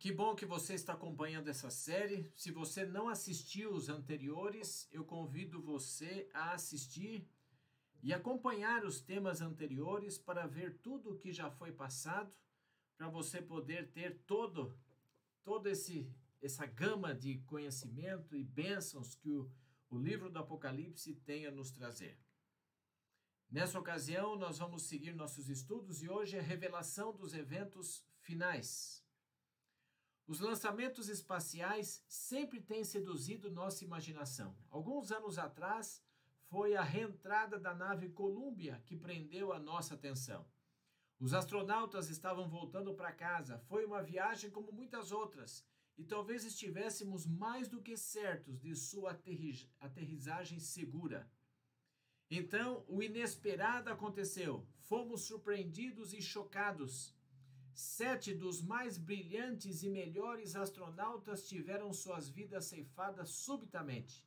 Que bom que você está acompanhando essa série. Se você não assistiu os anteriores, eu convido você a assistir e acompanhar os temas anteriores para ver tudo o que já foi passado, para você poder ter todo todo esse essa gama de conhecimento e bênçãos que o, o livro do Apocalipse tem a nos trazer. Nessa ocasião, nós vamos seguir nossos estudos e hoje é a revelação dos eventos finais. Os lançamentos espaciais sempre têm seduzido nossa imaginação. Alguns anos atrás, foi a reentrada da nave Columbia que prendeu a nossa atenção. Os astronautas estavam voltando para casa. Foi uma viagem como muitas outras, e talvez estivéssemos mais do que certos de sua aterrissagem segura. Então, o inesperado aconteceu. Fomos surpreendidos e chocados. Sete dos mais brilhantes e melhores astronautas tiveram suas vidas ceifadas subitamente.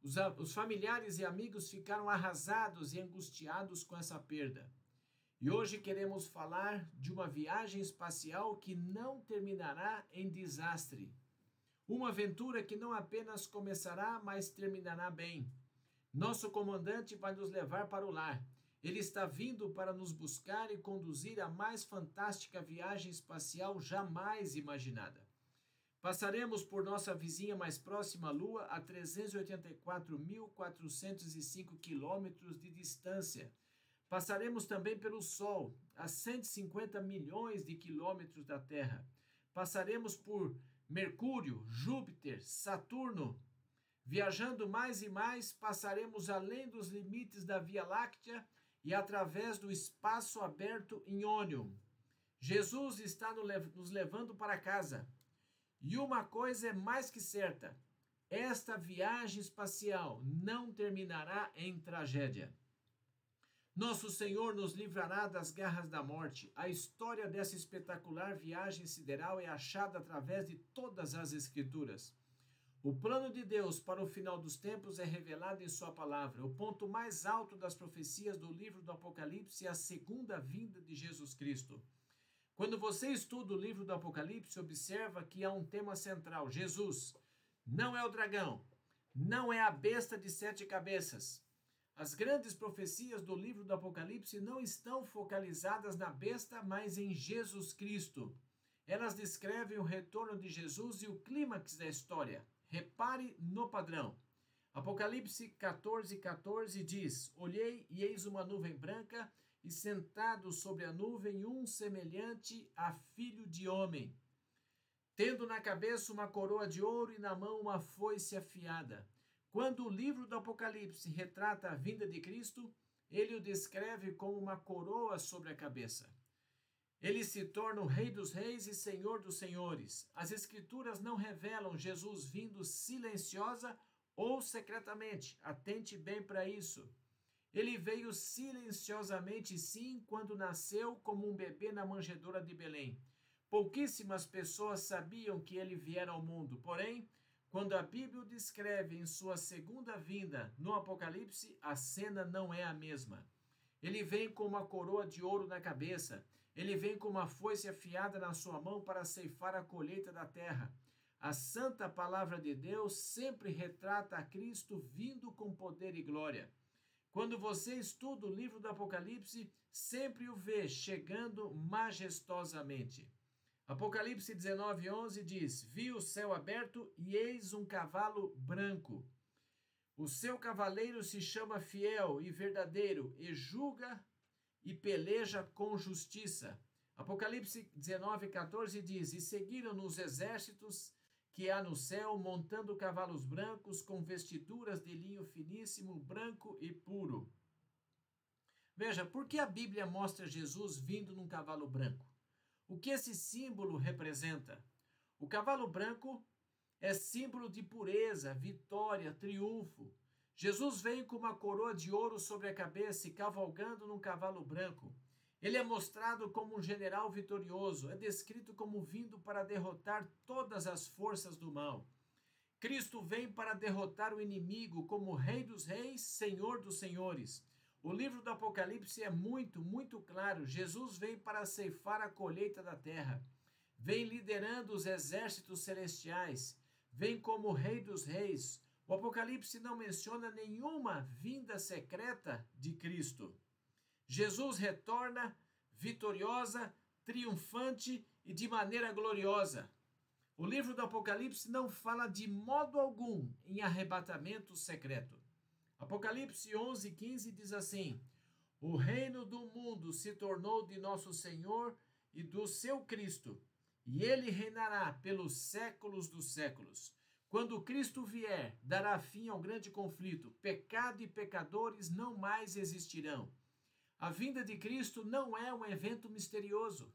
Os, os, familiares e amigos ficaram arrasados e angustiados com essa perda. E hoje queremos falar de uma viagem espacial que não terminará em desastre. Uma aventura que não apenas começará, mas terminará bem. Nosso comandante vai nos levar para o lar ele está vindo para nos buscar e conduzir a mais fantástica viagem espacial jamais imaginada. Passaremos por nossa vizinha mais próxima Lua a 384.405 quilômetros de distância. Passaremos também pelo Sol, a 150 milhões de quilômetros da Terra. Passaremos por Mercúrio, Júpiter, Saturno. Viajando mais e mais, passaremos além dos limites da Via Láctea e através do espaço aberto em ônio. Jesus está nos levando para casa. E uma coisa é mais que certa: esta viagem espacial não terminará em tragédia. Nosso Senhor nos livrará das garras da morte. A história dessa espetacular viagem sideral é achada através de todas as Escrituras. O plano de Deus para o final dos tempos é revelado em Sua palavra. O ponto mais alto das profecias do livro do Apocalipse é a segunda vinda de Jesus Cristo. Quando você estuda o livro do Apocalipse, observa que há um tema central: Jesus. Não é o dragão, não é a besta de sete cabeças. As grandes profecias do livro do Apocalipse não estão focalizadas na besta, mas em Jesus Cristo. Elas descrevem o retorno de Jesus e o clímax da história. Repare no padrão. Apocalipse 14, 14 diz: Olhei e eis uma nuvem branca, e sentado sobre a nuvem um semelhante a filho de homem, tendo na cabeça uma coroa de ouro e na mão uma foice afiada. Quando o livro do Apocalipse retrata a vinda de Cristo, ele o descreve como uma coroa sobre a cabeça. Ele se torna o Rei dos Reis e Senhor dos Senhores. As Escrituras não revelam Jesus vindo silenciosa ou secretamente. Atente bem para isso. Ele veio silenciosamente, sim, quando nasceu como um bebê na manjedoura de Belém. Pouquíssimas pessoas sabiam que ele viera ao mundo, porém, quando a Bíblia o descreve em sua segunda vinda no Apocalipse, a cena não é a mesma. Ele vem com uma coroa de ouro na cabeça ele vem com uma foice afiada na sua mão para ceifar a colheita da terra. A santa palavra de Deus sempre retrata a Cristo vindo com poder e glória. Quando você estuda o livro do Apocalipse, sempre o vê chegando majestosamente. Apocalipse 19:11 diz: Vi o céu aberto e eis um cavalo branco. O seu cavaleiro se chama fiel e verdadeiro e julga e peleja com justiça. Apocalipse 19, 14 diz: E seguiram os exércitos que há no céu, montando cavalos brancos, com vestiduras de linho finíssimo, branco e puro. Veja, por que a Bíblia mostra Jesus vindo num cavalo branco? O que esse símbolo representa? O cavalo branco é símbolo de pureza, vitória, triunfo. Jesus vem com uma coroa de ouro sobre a cabeça e cavalgando num cavalo branco. Ele é mostrado como um general vitorioso, é descrito como vindo para derrotar todas as forças do mal. Cristo vem para derrotar o inimigo como Rei dos Reis, Senhor dos Senhores. O livro do Apocalipse é muito, muito claro. Jesus vem para ceifar a colheita da terra. vem liderando os exércitos celestiais, vem como Rei dos Reis. O Apocalipse não menciona nenhuma vinda secreta de Cristo. Jesus retorna vitoriosa, triunfante e de maneira gloriosa. O livro do Apocalipse não fala de modo algum em arrebatamento secreto. Apocalipse 11, 15 diz assim: O reino do mundo se tornou de nosso Senhor e do seu Cristo, e ele reinará pelos séculos dos séculos. Quando Cristo vier, dará fim ao grande conflito. Pecado e pecadores não mais existirão. A vinda de Cristo não é um evento misterioso.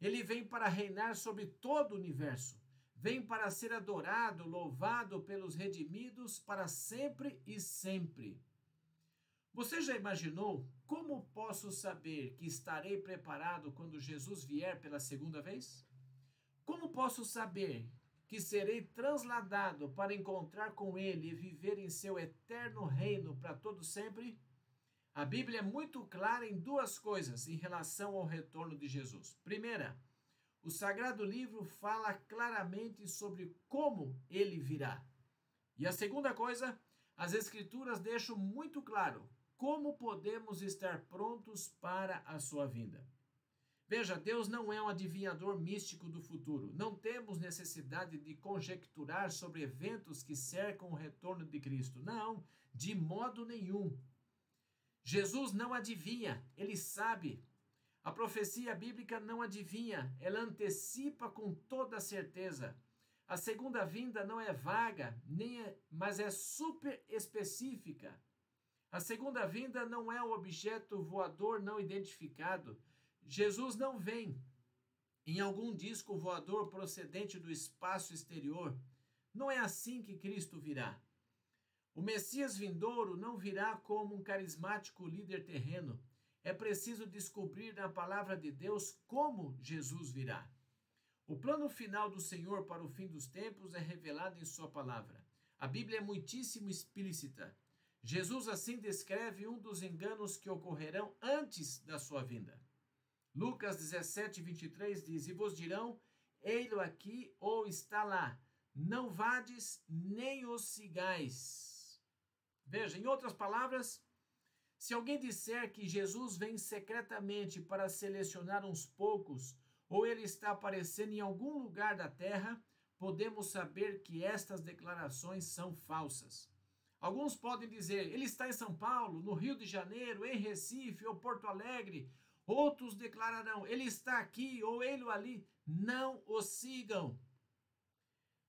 Ele vem para reinar sobre todo o universo vem para ser adorado, louvado pelos redimidos para sempre e sempre. Você já imaginou como posso saber que estarei preparado quando Jesus vier pela segunda vez? Como posso saber que serei transladado para encontrar com Ele e viver em seu eterno reino para todo sempre? A Bíblia é muito clara em duas coisas em relação ao retorno de Jesus. Primeira, o Sagrado Livro fala claramente sobre como ele virá. E a segunda coisa, as Escrituras deixam muito claro como podemos estar prontos para a sua vinda. Veja, Deus não é um adivinhador místico do futuro. Não temos necessidade de conjecturar sobre eventos que cercam o retorno de Cristo. Não, de modo nenhum. Jesus não adivinha, ele sabe a profecia bíblica não adivinha, ela antecipa com toda certeza. A segunda vinda não é vaga, nem é, mas é super específica. A segunda vinda não é um objeto voador não identificado. Jesus não vem em algum disco voador procedente do espaço exterior. Não é assim que Cristo virá. O Messias vindouro não virá como um carismático líder terreno é preciso descobrir na palavra de Deus como Jesus virá. O plano final do Senhor para o fim dos tempos é revelado em Sua palavra. A Bíblia é muitíssimo explícita. Jesus assim descreve um dos enganos que ocorrerão antes da sua vinda. Lucas 17, 23 diz: E vos dirão, ei-lo aqui ou está lá. Não vades nem os sigais. Veja, em outras palavras, se alguém disser que Jesus vem secretamente para selecionar uns poucos, ou ele está aparecendo em algum lugar da terra, podemos saber que estas declarações são falsas. Alguns podem dizer, ele está em São Paulo, no Rio de Janeiro, em Recife ou Porto Alegre. Outros declararão, ele está aqui ou ele ali. Não o sigam.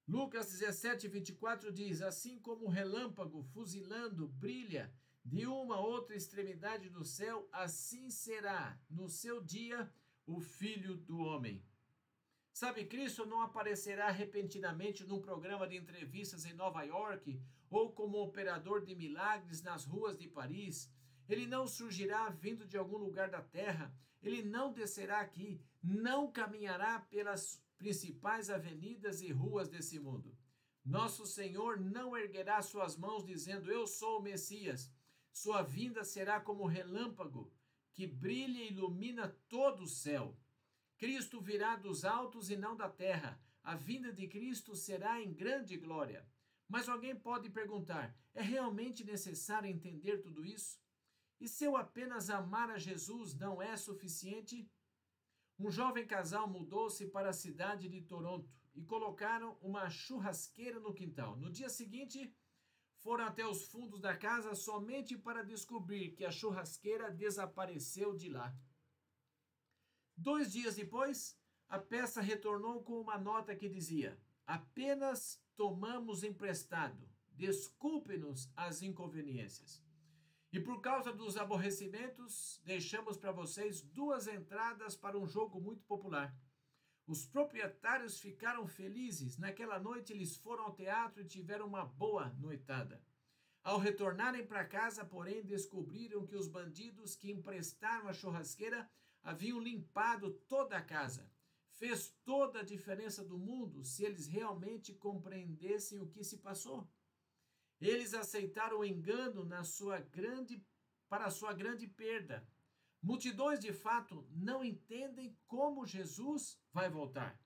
Lucas 17, 24 diz: Assim como o relâmpago fuzilando brilha de uma outra extremidade do céu, assim será no seu dia o filho do homem. Sabe, Cristo não aparecerá repentinamente num programa de entrevistas em Nova York ou como operador de milagres nas ruas de Paris. Ele não surgirá vindo de algum lugar da terra. Ele não descerá aqui, não caminhará pelas principais avenidas e ruas desse mundo. Nosso Senhor não erguerá suas mãos dizendo: Eu sou o Messias sua vinda será como relâmpago que brilha e ilumina todo o céu. Cristo virá dos altos e não da terra. A vinda de Cristo será em grande glória. Mas alguém pode perguntar: é realmente necessário entender tudo isso? E se eu apenas amar a Jesus não é suficiente? Um jovem casal mudou-se para a cidade de Toronto e colocaram uma churrasqueira no quintal. No dia seguinte, foram até os fundos da casa somente para descobrir que a churrasqueira desapareceu de lá. Dois dias depois, a peça retornou com uma nota que dizia: apenas tomamos emprestado. Desculpe-nos as inconveniências. E por causa dos aborrecimentos, deixamos para vocês duas entradas para um jogo muito popular. Os proprietários ficaram felizes. Naquela noite eles foram ao teatro e tiveram uma boa noitada. Ao retornarem para casa, porém, descobriram que os bandidos que emprestaram a churrasqueira haviam limpado toda a casa. Fez toda a diferença do mundo se eles realmente compreendessem o que se passou. Eles aceitaram o engano na sua grande para sua grande perda. Multidões de fato não entendem como Jesus vai voltar.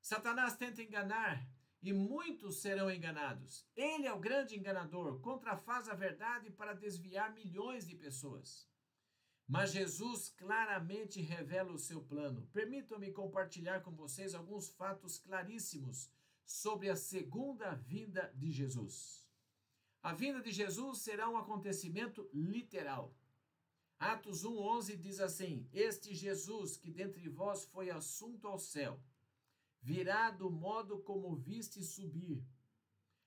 Satanás tenta enganar e muitos serão enganados. Ele é o grande enganador, contrafaz a verdade para desviar milhões de pessoas. Mas Jesus claramente revela o seu plano. Permitam-me compartilhar com vocês alguns fatos claríssimos sobre a segunda vinda de Jesus. A vinda de Jesus será um acontecimento literal. Atos 1:11 diz assim: Este Jesus que dentre vós foi assunto ao céu, virá do modo como viste subir.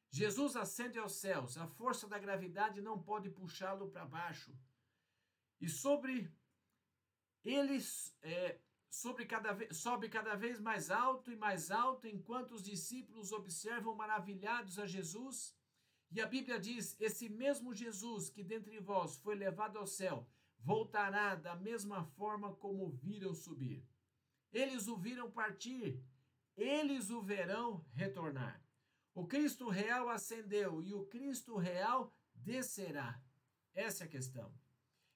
Jesus ascende aos céus, a força da gravidade não pode puxá-lo para baixo. E sobre ele é, sobre cada vez, sobe cada vez mais alto e mais alto, enquanto os discípulos observam maravilhados a Jesus. E a Bíblia diz: Esse mesmo Jesus que dentre vós foi levado ao céu, voltará da mesma forma como viram subir. Eles o viram partir, eles o verão retornar. O Cristo real ascendeu e o Cristo real descerá. Essa é a questão.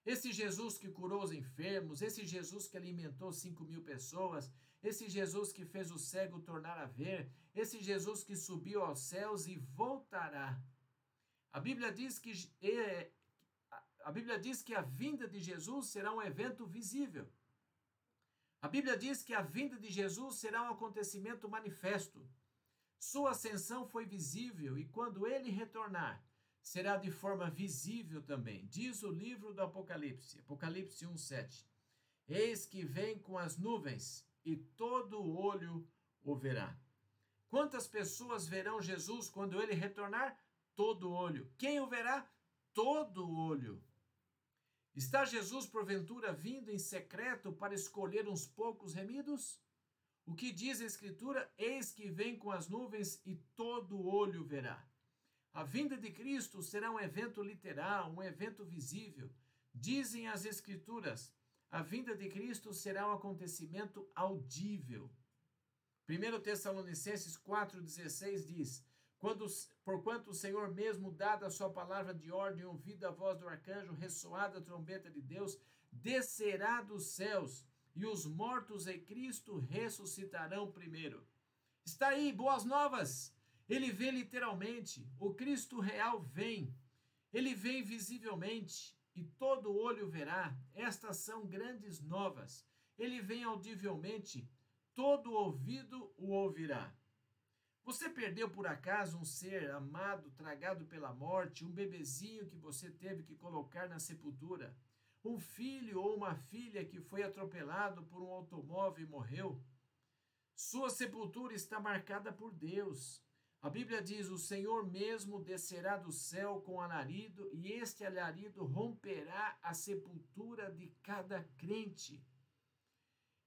Esse Jesus que curou os enfermos, esse Jesus que alimentou cinco mil pessoas, esse Jesus que fez o cego tornar a ver, esse Jesus que subiu aos céus e voltará. A Bíblia diz que é, a Bíblia diz que a vinda de Jesus será um evento visível. A Bíblia diz que a vinda de Jesus será um acontecimento manifesto. Sua ascensão foi visível e quando ele retornar, será de forma visível também. Diz o livro do Apocalipse, Apocalipse 1:7. Eis que vem com as nuvens e todo olho o verá. Quantas pessoas verão Jesus quando ele retornar? Todo olho. Quem o verá? Todo olho. Está Jesus, porventura, vindo em secreto para escolher uns poucos remidos? O que diz a Escritura? Eis que vem com as nuvens e todo olho verá. A vinda de Cristo será um evento literal, um evento visível. Dizem as Escrituras, a vinda de Cristo será um acontecimento audível. 1 Tessalonicenses 4,16 diz: quando, porquanto o Senhor mesmo, dada a sua palavra de ordem, ouvida a voz do arcanjo, ressoada a trombeta de Deus, descerá dos céus, e os mortos em Cristo ressuscitarão primeiro. Está aí, boas novas! Ele vem literalmente, o Cristo real vem, ele vem visivelmente, e todo olho verá. Estas são grandes novas. Ele vem audivelmente, todo ouvido o ouvirá. Você perdeu por acaso um ser amado, tragado pela morte, um bebezinho que você teve que colocar na sepultura? Um filho ou uma filha que foi atropelado por um automóvel e morreu? Sua sepultura está marcada por Deus. A Bíblia diz: O Senhor mesmo descerá do céu com alarido, e este alarido romperá a sepultura de cada crente.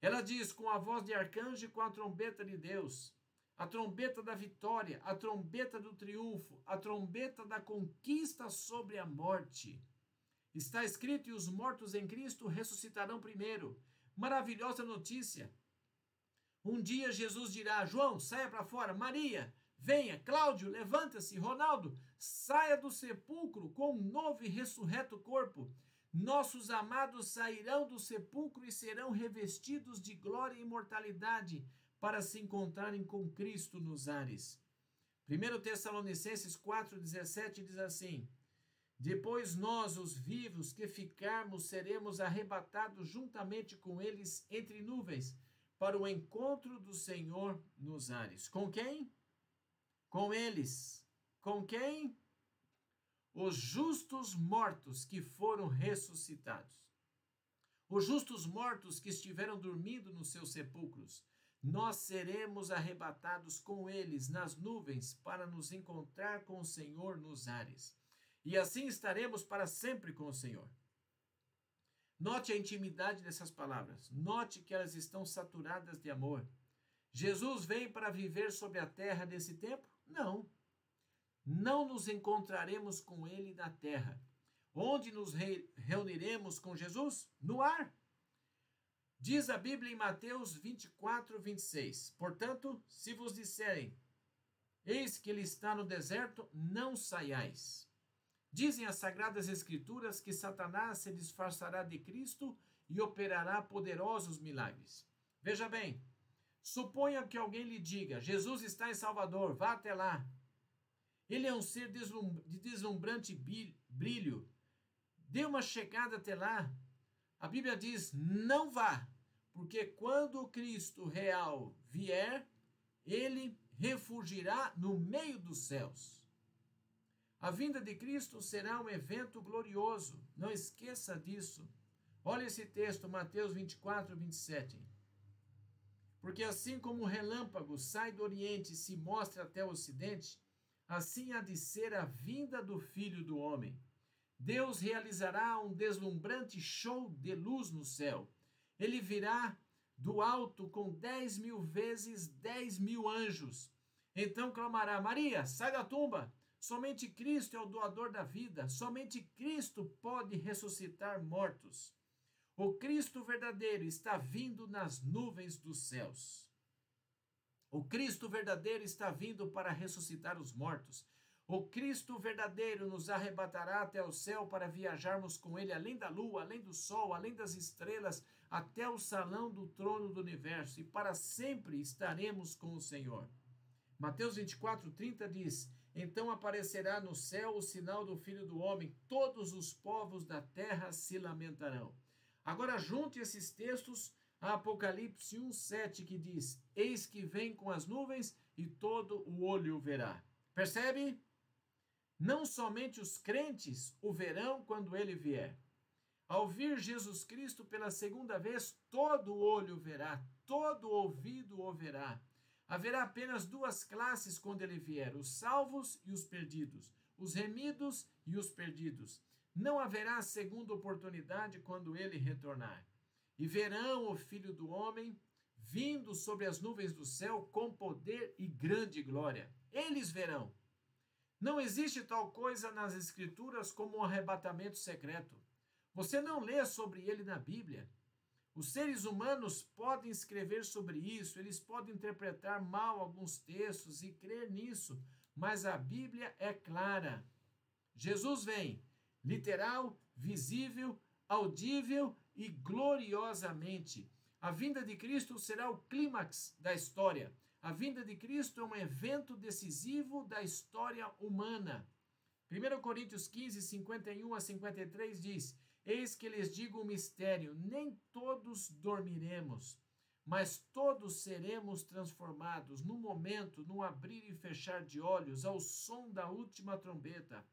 Ela diz: Com a voz de arcanjo e com a trombeta de Deus a trombeta da vitória, a trombeta do triunfo, a trombeta da conquista sobre a morte. Está escrito: e os mortos em Cristo ressuscitarão primeiro. Maravilhosa notícia. Um dia Jesus dirá: João, saia para fora. Maria, venha. Cláudio, levanta-se. Ronaldo, saia do sepulcro com um novo e ressurreto corpo. Nossos amados sairão do sepulcro e serão revestidos de glória e imortalidade para se encontrarem com Cristo nos ares. 1 Tessalonicenses 4,17 diz assim: Depois nós, os vivos que ficarmos, seremos arrebatados juntamente com eles entre nuvens, para o encontro do Senhor nos ares. Com quem? Com eles. Com quem? Os justos mortos que foram ressuscitados. Os justos mortos que estiveram dormindo nos seus sepulcros nós seremos arrebatados com eles nas nuvens para nos encontrar com o Senhor nos ares. E assim estaremos para sempre com o Senhor. Note a intimidade dessas palavras. Note que elas estão saturadas de amor. Jesus vem para viver sobre a terra nesse tempo? Não. Não nos encontraremos com ele na terra. Onde nos reuniremos com Jesus? No ar. Diz a Bíblia em Mateus 24, 26. Portanto, se vos disserem, eis que ele está no deserto, não saiais. Dizem as Sagradas Escrituras que Satanás se disfarçará de Cristo e operará poderosos milagres. Veja bem, Suponha que alguém lhe diga: Jesus está em Salvador, vá até lá. Ele é um ser de deslumbrante brilho. Dê uma chegada até lá. A Bíblia diz: não vá, porque quando o Cristo real vier, ele refugirá no meio dos céus. A vinda de Cristo será um evento glorioso, não esqueça disso. Olha esse texto, Mateus 24, 27. Porque assim como o relâmpago sai do Oriente e se mostra até o Ocidente, assim há de ser a vinda do Filho do Homem. Deus realizará um deslumbrante show de luz no céu. Ele virá do alto com dez mil vezes dez mil anjos. Então clamará: Maria, sai da tumba! Somente Cristo é o doador da vida, somente Cristo pode ressuscitar mortos. O Cristo verdadeiro está vindo nas nuvens dos céus. O Cristo verdadeiro está vindo para ressuscitar os mortos. O Cristo verdadeiro nos arrebatará até o céu para viajarmos com ele além da lua, além do sol, além das estrelas, até o salão do trono do universo e para sempre estaremos com o Senhor. Mateus 24, 30 diz: Então aparecerá no céu o sinal do Filho do Homem, todos os povos da terra se lamentarão. Agora junte esses textos a Apocalipse 1:7 que diz: Eis que vem com as nuvens e todo o olho verá. Percebe? Não somente os crentes o verão quando ele vier. Ao vir Jesus Cristo pela segunda vez, todo olho verá, todo ouvido ouvirá. Haverá apenas duas classes quando ele vier: os salvos e os perdidos, os remidos e os perdidos. Não haverá segunda oportunidade quando ele retornar. E verão o Filho do Homem vindo sobre as nuvens do céu com poder e grande glória. Eles verão. Não existe tal coisa nas Escrituras como um arrebatamento secreto. Você não lê sobre ele na Bíblia. Os seres humanos podem escrever sobre isso, eles podem interpretar mal alguns textos e crer nisso, mas a Bíblia é clara. Jesus vem literal, visível, audível e gloriosamente. A vinda de Cristo será o clímax da história. A vinda de Cristo é um evento decisivo da história humana. 1 Coríntios 15, 51 a 53 diz: Eis que lhes digo um mistério: nem todos dormiremos, mas todos seremos transformados no momento, no abrir e fechar de olhos, ao som da última trombeta.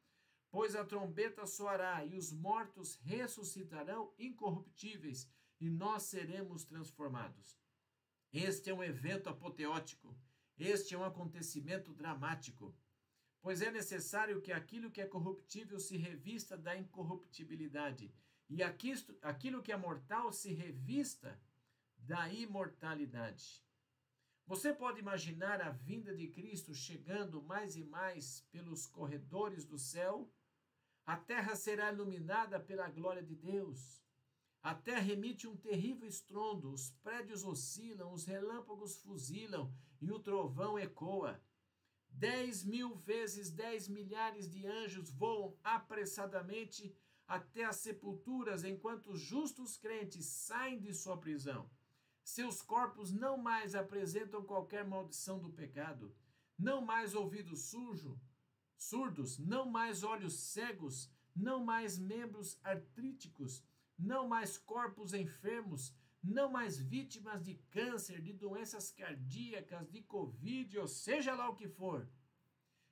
Pois a trombeta soará e os mortos ressuscitarão incorruptíveis e nós seremos transformados. Este é um evento apoteótico. Este é um acontecimento dramático. Pois é necessário que aquilo que é corruptível se revista da incorruptibilidade e aquilo que é mortal se revista da imortalidade. Você pode imaginar a vinda de Cristo chegando mais e mais pelos corredores do céu? A terra será iluminada pela glória de Deus. A terra emite um terrível estrondo, os prédios oscilam, os relâmpagos fuzilam e o trovão ecoa. Dez mil vezes dez milhares de anjos voam apressadamente até as sepulturas, enquanto os justos crentes saem de sua prisão. Seus corpos não mais apresentam qualquer maldição do pecado, não mais ouvido sujo, surdos, não mais olhos cegos, não mais membros artríticos, não mais corpos enfermos, não mais vítimas de câncer, de doenças cardíacas, de Covid, ou seja lá o que for.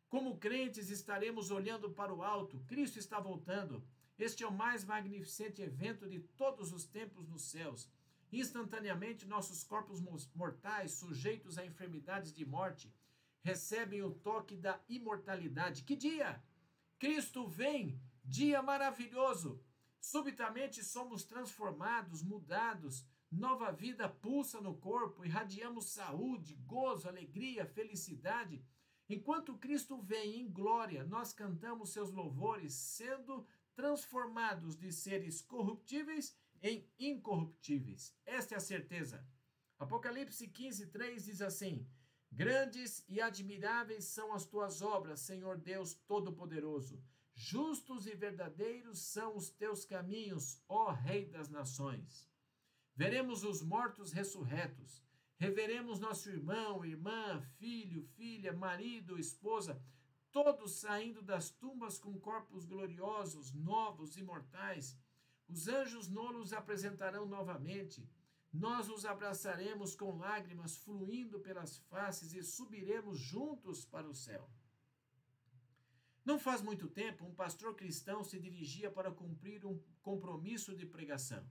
Como crentes, estaremos olhando para o alto, Cristo está voltando. Este é o mais magnificente evento de todos os tempos nos céus. Instantaneamente, nossos corpos mortais, sujeitos a enfermidades de morte, recebem o toque da imortalidade. Que dia! Cristo vem, dia maravilhoso. Subitamente somos transformados, mudados, nova vida pulsa no corpo, irradiamos saúde, gozo, alegria, felicidade. Enquanto Cristo vem em glória, nós cantamos seus louvores, sendo transformados de seres corruptíveis em incorruptíveis. Esta é a certeza. Apocalipse 15, 3 diz assim: Grandes e admiráveis são as tuas obras, Senhor Deus Todo-Poderoso. Justos e verdadeiros são os teus caminhos, ó Rei das Nações. Veremos os mortos ressurretos. Reveremos nosso irmão, irmã, filho, filha, marido, esposa, todos saindo das tumbas com corpos gloriosos, novos, imortais. Os anjos nos apresentarão novamente. Nós os abraçaremos com lágrimas fluindo pelas faces e subiremos juntos para o céu. Não faz muito tempo, um pastor cristão se dirigia para cumprir um compromisso de pregação,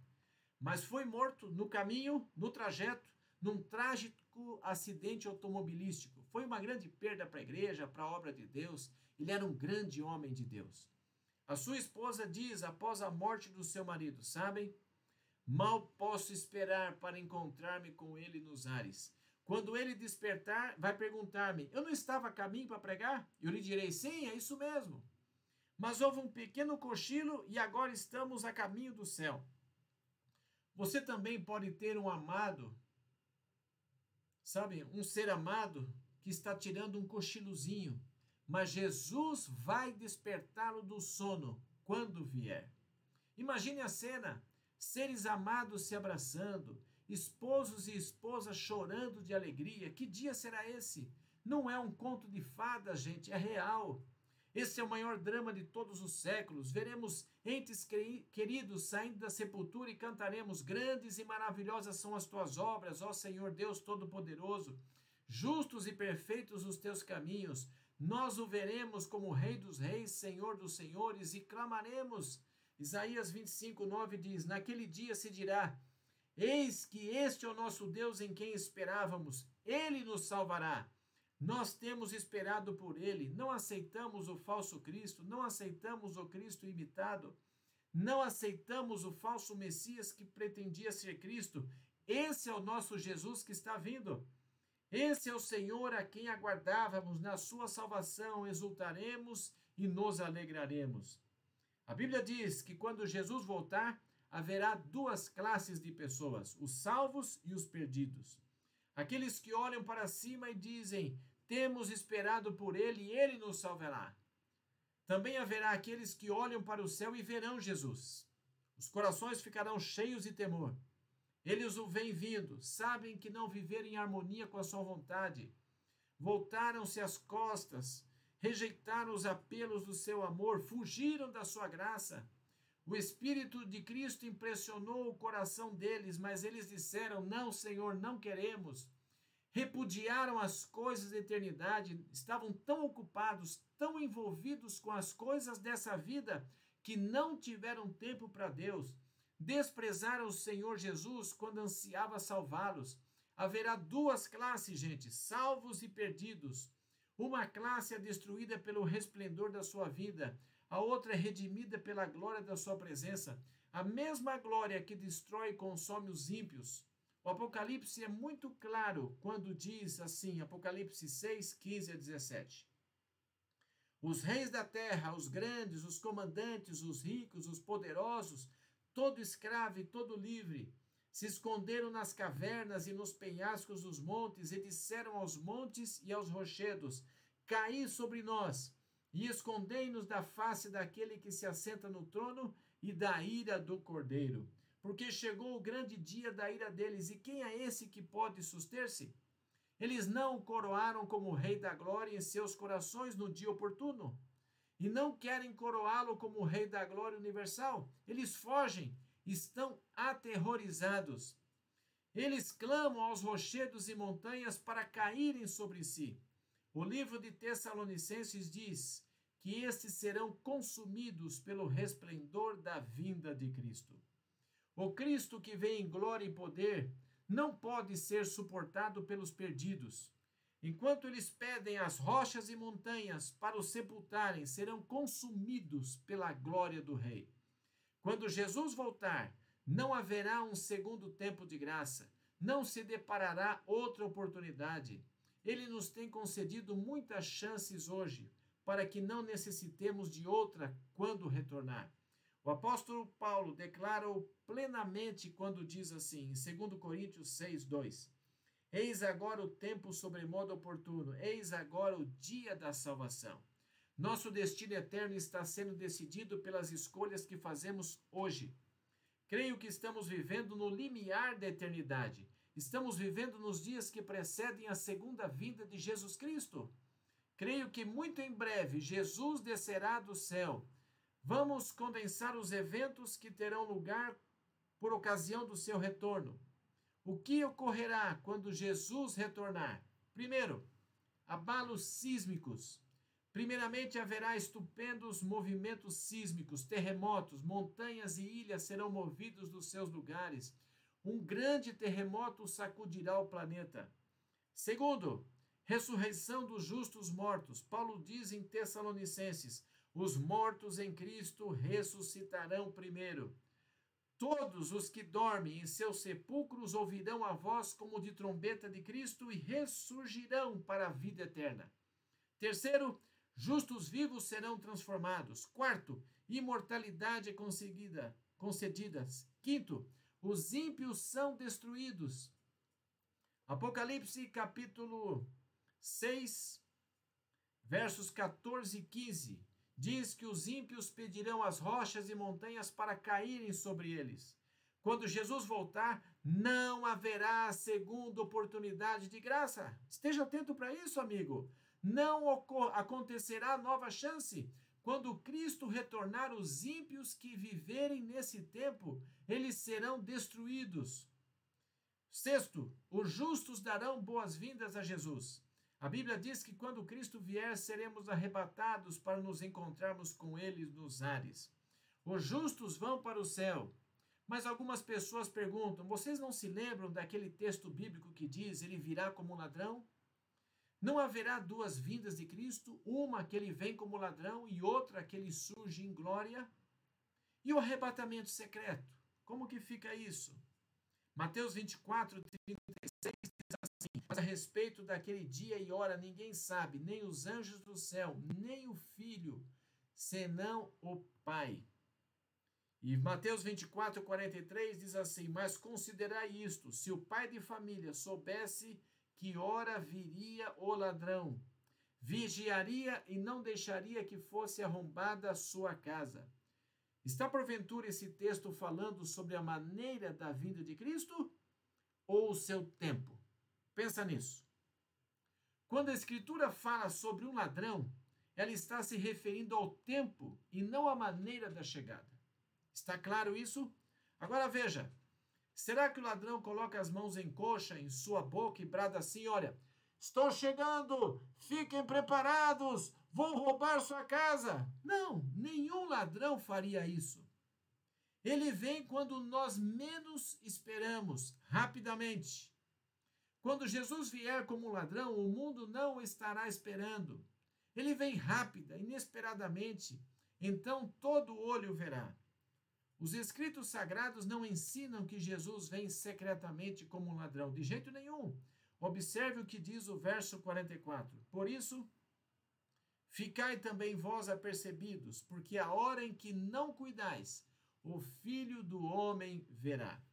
mas foi morto no caminho, no trajeto, num trágico acidente automobilístico. Foi uma grande perda para a igreja, para a obra de Deus. Ele era um grande homem de Deus. A sua esposa diz, após a morte do seu marido: Sabem, mal posso esperar para encontrar-me com ele nos ares. Quando ele despertar, vai perguntar-me: Eu não estava a caminho para pregar? Eu lhe direi: Sim, é isso mesmo. Mas houve um pequeno cochilo e agora estamos a caminho do céu. Você também pode ter um amado sabe, um ser amado que está tirando um cochilozinho, mas Jesus vai despertá-lo do sono quando vier. Imagine a cena: seres amados se abraçando, esposos e esposas chorando de alegria. Que dia será esse? Não é um conto de fadas, gente, é real. Esse é o maior drama de todos os séculos. Veremos entes queridos saindo da sepultura e cantaremos: Grandes e maravilhosas são as tuas obras, ó Senhor Deus Todo-Poderoso. Justos e perfeitos os teus caminhos. Nós o veremos como Rei dos Reis, Senhor dos Senhores, e clamaremos. Isaías 25, 9 diz: Naquele dia se dirá: Eis que este é o nosso Deus em quem esperávamos, ele nos salvará. Nós temos esperado por ele, não aceitamos o falso Cristo, não aceitamos o Cristo imitado, não aceitamos o falso Messias que pretendia ser Cristo. Esse é o nosso Jesus que está vindo. Esse é o Senhor a quem aguardávamos, na sua salvação exultaremos e nos alegraremos. A Bíblia diz que quando Jesus voltar, haverá duas classes de pessoas: os salvos e os perdidos. Aqueles que olham para cima e dizem: Temos esperado por Ele e Ele nos salvará. Também haverá aqueles que olham para o céu e verão Jesus. Os corações ficarão cheios de temor. Eles o veem vindo, sabem que não viveram em harmonia com a sua vontade. Voltaram-se as costas, rejeitaram os apelos do seu amor, fugiram da sua graça. O Espírito de Cristo impressionou o coração deles, mas eles disseram: Não, Senhor, não queremos. Repudiaram as coisas da eternidade, estavam tão ocupados, tão envolvidos com as coisas dessa vida, que não tiveram tempo para Deus. Desprezaram o Senhor Jesus quando ansiava salvá-los. Haverá duas classes, gente: salvos e perdidos. Uma classe é destruída pelo resplendor da sua vida, a outra é redimida pela glória da sua presença. A mesma glória que destrói e consome os ímpios. O Apocalipse é muito claro quando diz assim, Apocalipse 6, 15 a 17. Os reis da terra, os grandes, os comandantes, os ricos, os poderosos, todo escravo e todo livre, se esconderam nas cavernas e nos penhascos dos montes e disseram aos montes e aos rochedos: Caí sobre nós e escondei-nos da face daquele que se assenta no trono e da ira do cordeiro. Porque chegou o grande dia da ira deles, e quem é esse que pode suster-se? Eles não o coroaram como rei da glória em seus corações no dia oportuno, e não querem coroá-lo como rei da glória universal. Eles fogem, estão aterrorizados. Eles clamam aos rochedos e montanhas para caírem sobre si. O livro de Tessalonicenses diz: que estes serão consumidos pelo resplendor da vinda de Cristo. O Cristo que vem em glória e poder não pode ser suportado pelos perdidos. Enquanto eles pedem as rochas e montanhas para o sepultarem, serão consumidos pela glória do Rei. Quando Jesus voltar, não haverá um segundo tempo de graça, não se deparará outra oportunidade. Ele nos tem concedido muitas chances hoje para que não necessitemos de outra quando retornar. O apóstolo Paulo declara-o plenamente quando diz assim, em 2 Coríntios 6, 2: Eis agora o tempo sobremodo oportuno, eis agora o dia da salvação. Nosso destino eterno está sendo decidido pelas escolhas que fazemos hoje. Creio que estamos vivendo no limiar da eternidade Estamos vivendo nos dias que precedem a segunda vinda de Jesus Cristo. Creio que muito em breve Jesus descerá do céu. Vamos condensar os eventos que terão lugar por ocasião do seu retorno. O que ocorrerá quando Jesus retornar? Primeiro, abalos sísmicos. Primeiramente, haverá estupendos movimentos sísmicos, terremotos, montanhas e ilhas serão movidos dos seus lugares um grande terremoto sacudirá o planeta. Segundo, ressurreição dos justos mortos. Paulo diz em Tessalonicenses: os mortos em Cristo ressuscitarão primeiro. Todos os que dormem em seus sepulcros ouvirão a voz como de trombeta de Cristo e ressurgirão para a vida eterna. Terceiro, justos vivos serão transformados. Quarto, imortalidade é conseguida, concedida. Quinto, os ímpios são destruídos. Apocalipse capítulo 6, versos 14 e 15, diz que os ímpios pedirão as rochas e montanhas para caírem sobre eles. Quando Jesus voltar, não haverá segunda oportunidade de graça. Esteja atento para isso, amigo. Não acontecerá nova chance. Quando Cristo retornar, os ímpios que viverem nesse tempo, eles serão destruídos. Sexto, os justos darão boas-vindas a Jesus. A Bíblia diz que quando Cristo vier, seremos arrebatados para nos encontrarmos com Ele nos ares. Os justos vão para o céu. Mas algumas pessoas perguntam: vocês não se lembram daquele texto bíblico que diz: Ele virá como ladrão? Não haverá duas vindas de Cristo, uma que ele vem como ladrão e outra que ele surge em glória? E o arrebatamento secreto? Como que fica isso? Mateus 24, 36 diz assim: Mas a respeito daquele dia e hora ninguém sabe, nem os anjos do céu, nem o filho, senão o Pai. E Mateus 24, 43 diz assim: Mas considerai isto: se o pai de família soubesse que hora viria o ladrão. Vigiaria e não deixaria que fosse arrombada a sua casa. Está porventura esse texto falando sobre a maneira da vinda de Cristo ou o seu tempo? Pensa nisso. Quando a Escritura fala sobre um ladrão, ela está se referindo ao tempo e não à maneira da chegada. Está claro isso? Agora veja, Será que o ladrão coloca as mãos em coxa, em sua boca e brada assim: Olha, estou chegando, fiquem preparados, vou roubar sua casa? Não, nenhum ladrão faria isso. Ele vem quando nós menos esperamos, rapidamente. Quando Jesus vier como ladrão, o mundo não o estará esperando. Ele vem rápida, inesperadamente, então todo olho verá. Os escritos sagrados não ensinam que Jesus vem secretamente como um ladrão, de jeito nenhum. Observe o que diz o verso 44. Por isso, ficai também vós apercebidos, porque a hora em que não cuidais, o filho do homem verá.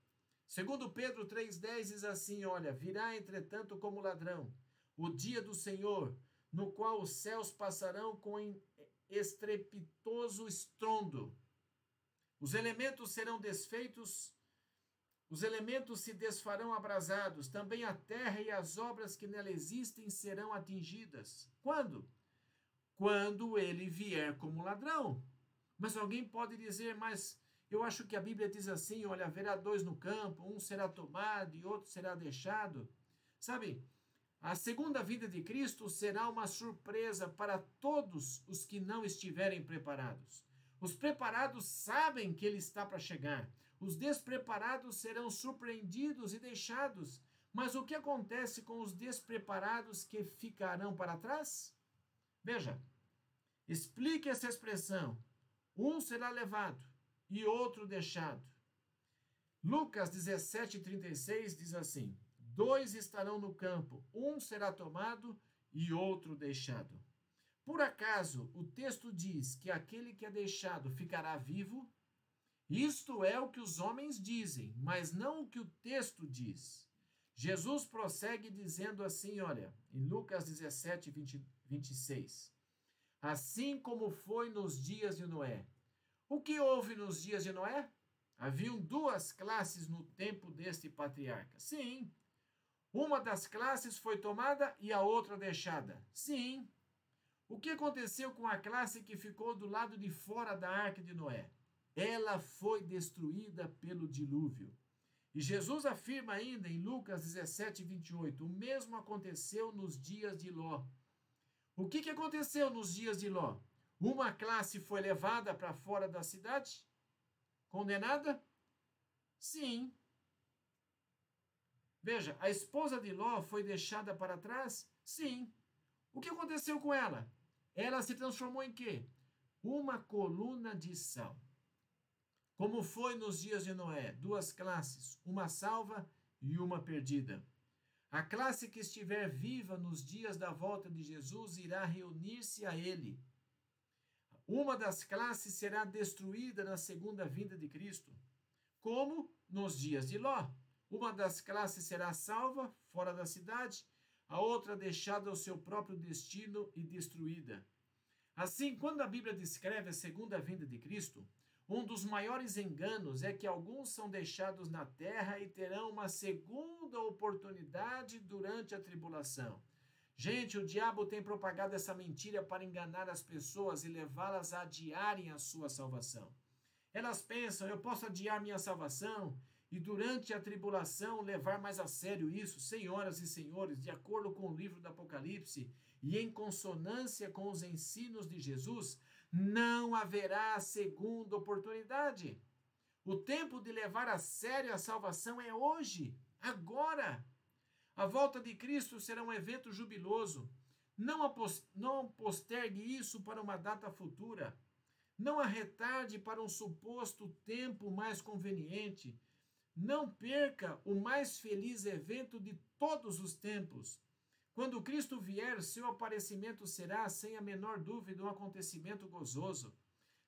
Segundo Pedro 3,10 diz assim: Olha, virá entretanto como ladrão, o dia do Senhor, no qual os céus passarão com estrepitoso estrondo os elementos serão desfeitos, os elementos se desfarão abrasados, também a terra e as obras que nela existem serão atingidas. Quando? Quando ele vier como ladrão. Mas alguém pode dizer, mas eu acho que a Bíblia diz assim: olha, haverá dois no campo, um será tomado e outro será deixado. Sabe, a segunda vinda de Cristo será uma surpresa para todos os que não estiverem preparados. Os preparados sabem que ele está para chegar. Os despreparados serão surpreendidos e deixados. Mas o que acontece com os despreparados que ficarão para trás? Veja, explique essa expressão. Um será levado e outro deixado. Lucas 17,36 diz assim: Dois estarão no campo, um será tomado e outro deixado. Por acaso o texto diz que aquele que é deixado ficará vivo? Isto é o que os homens dizem, mas não o que o texto diz. Jesus prossegue dizendo assim: olha, em Lucas 17, 20, 26. Assim como foi nos dias de Noé. O que houve nos dias de Noé? Haviam duas classes no tempo deste patriarca. Sim, Uma das classes foi tomada e a outra deixada. Sim. O que aconteceu com a classe que ficou do lado de fora da arca de Noé? Ela foi destruída pelo dilúvio. E Jesus afirma ainda em Lucas 17, 28, o mesmo aconteceu nos dias de Ló. O que, que aconteceu nos dias de Ló? Uma classe foi levada para fora da cidade? Condenada? Sim. Veja, a esposa de Ló foi deixada para trás? Sim. O que aconteceu com ela? Ela se transformou em quê? Uma coluna de sal. Como foi nos dias de Noé, duas classes, uma salva e uma perdida. A classe que estiver viva nos dias da volta de Jesus irá reunir-se a ele. Uma das classes será destruída na segunda vinda de Cristo, como nos dias de Ló. Uma das classes será salva fora da cidade, a outra deixada ao seu próprio destino e destruída. Assim, quando a Bíblia descreve a segunda vinda de Cristo, um dos maiores enganos é que alguns são deixados na terra e terão uma segunda oportunidade durante a tribulação. Gente, o diabo tem propagado essa mentira para enganar as pessoas e levá-las a adiarem a sua salvação. Elas pensam, eu posso adiar minha salvação e durante a tribulação levar mais a sério isso, senhoras e senhores, de acordo com o livro do Apocalipse e em consonância com os ensinos de Jesus, não haverá segunda oportunidade. O tempo de levar a sério a salvação é hoje, agora. A volta de Cristo será um evento jubiloso. Não, não postergue isso para uma data futura. Não a retarde para um suposto tempo mais conveniente. Não perca o mais feliz evento de todos os tempos quando Cristo vier, seu aparecimento será, sem a menor dúvida, um acontecimento gozoso.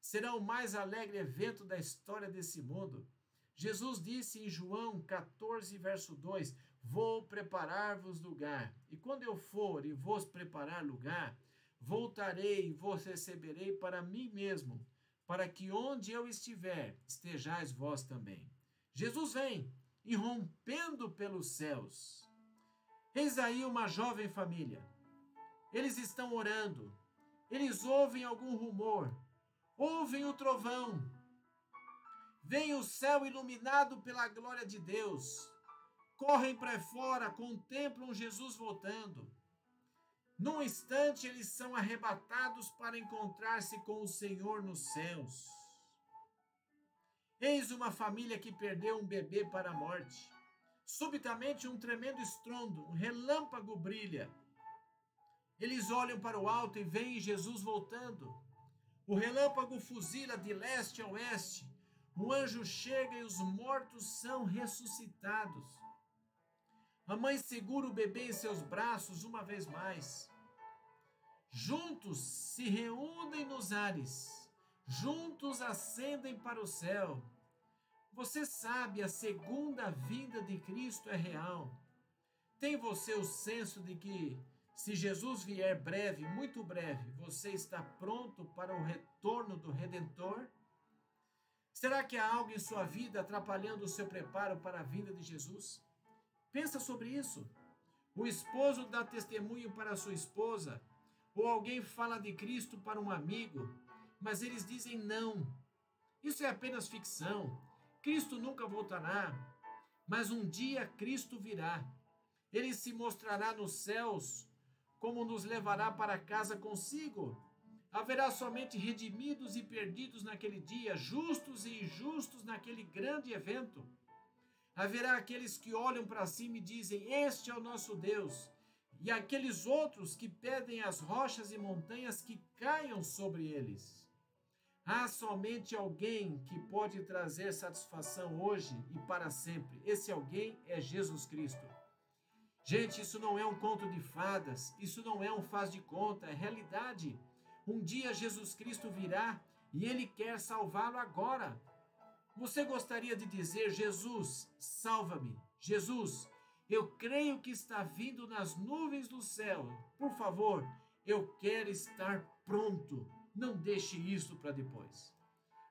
Será o mais alegre evento da história desse mundo. Jesus disse em João 14, verso 2: Vou preparar-vos lugar, e quando eu for e vos preparar lugar, voltarei e vos receberei para mim mesmo, para que onde eu estiver, estejais vós também. Jesus vem, irrompendo pelos céus. Eis aí uma jovem família. Eles estão orando. Eles ouvem algum rumor. Ouvem o trovão. Vem o céu iluminado pela glória de Deus. Correm para fora, contemplam Jesus voltando. Num instante, eles são arrebatados para encontrar-se com o Senhor nos céus. Eis uma família que perdeu um bebê para a morte. Subitamente, um tremendo estrondo, um relâmpago brilha. Eles olham para o alto e veem Jesus voltando. O relâmpago fuzila de leste a oeste. O anjo chega e os mortos são ressuscitados. A mãe segura o bebê em seus braços uma vez mais. Juntos se reúnem nos ares, juntos ascendem para o céu. Você sabe, a segunda vinda de Cristo é real. Tem você o senso de que, se Jesus vier breve, muito breve, você está pronto para o retorno do Redentor? Será que há algo em sua vida atrapalhando o seu preparo para a vinda de Jesus? Pensa sobre isso. O esposo dá testemunho para sua esposa, ou alguém fala de Cristo para um amigo, mas eles dizem não. Isso é apenas ficção. Cristo nunca voltará, mas um dia Cristo virá. Ele se mostrará nos céus, como nos levará para casa consigo. Haverá somente redimidos e perdidos naquele dia, justos e injustos naquele grande evento. Haverá aqueles que olham para cima e dizem: Este é o nosso Deus. E aqueles outros que pedem as rochas e montanhas que caiam sobre eles. Há somente alguém que pode trazer satisfação hoje e para sempre. Esse alguém é Jesus Cristo. Gente, isso não é um conto de fadas, isso não é um faz de conta, é realidade. Um dia Jesus Cristo virá e ele quer salvá-lo agora. Você gostaria de dizer: Jesus, salva-me. Jesus, eu creio que está vindo nas nuvens do céu. Por favor, eu quero estar pronto. Não deixe isso para depois.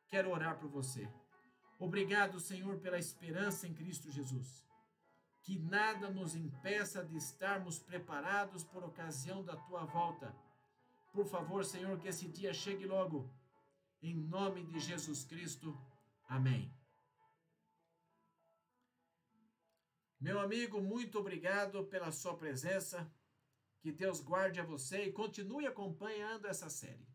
Quero orar por você. Obrigado, Senhor, pela esperança em Cristo Jesus. que nada nos impeça de estarmos preparados por ocasião da tua volta. Por favor, Senhor, que esse dia chegue logo. Em nome de Jesus Cristo. Amém. Meu amigo, muito obrigado pela sua presença. Que Deus guarde a você e continue acompanhando essa série.